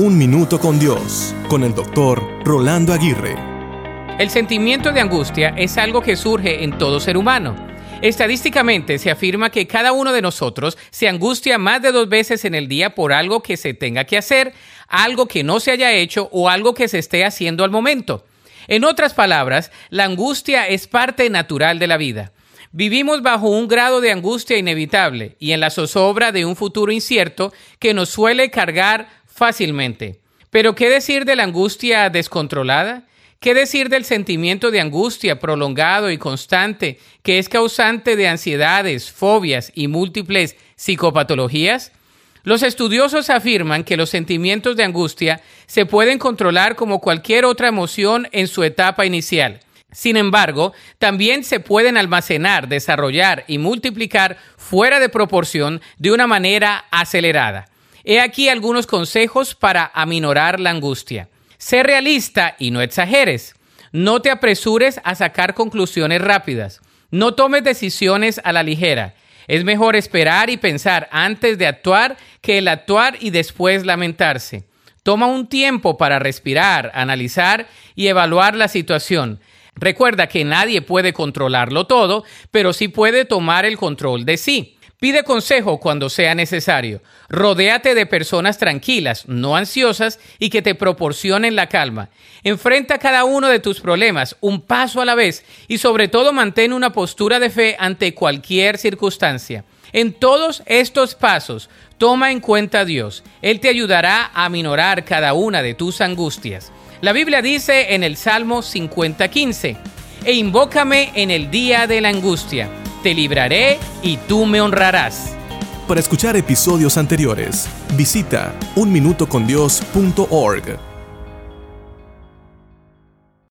Un Minuto con Dios, con el doctor Rolando Aguirre. El sentimiento de angustia es algo que surge en todo ser humano. Estadísticamente se afirma que cada uno de nosotros se angustia más de dos veces en el día por algo que se tenga que hacer, algo que no se haya hecho o algo que se esté haciendo al momento. En otras palabras, la angustia es parte natural de la vida. Vivimos bajo un grado de angustia inevitable y en la zozobra de un futuro incierto que nos suele cargar fácilmente. Pero ¿qué decir de la angustia descontrolada? ¿Qué decir del sentimiento de angustia prolongado y constante que es causante de ansiedades, fobias y múltiples psicopatologías? Los estudiosos afirman que los sentimientos de angustia se pueden controlar como cualquier otra emoción en su etapa inicial. Sin embargo, también se pueden almacenar, desarrollar y multiplicar fuera de proporción de una manera acelerada. He aquí algunos consejos para aminorar la angustia. Sé realista y no exageres. No te apresures a sacar conclusiones rápidas. No tomes decisiones a la ligera. Es mejor esperar y pensar antes de actuar que el actuar y después lamentarse. Toma un tiempo para respirar, analizar y evaluar la situación. Recuerda que nadie puede controlarlo todo, pero sí puede tomar el control de sí. Pide consejo cuando sea necesario. Rodéate de personas tranquilas, no ansiosas y que te proporcionen la calma. Enfrenta cada uno de tus problemas un paso a la vez y sobre todo mantén una postura de fe ante cualquier circunstancia. En todos estos pasos, toma en cuenta a Dios. Él te ayudará a minorar cada una de tus angustias. La Biblia dice en el Salmo 50:15, e invócame en el día de la angustia te libraré y tú me honrarás. Para escuchar episodios anteriores, visita unminutocondios.org.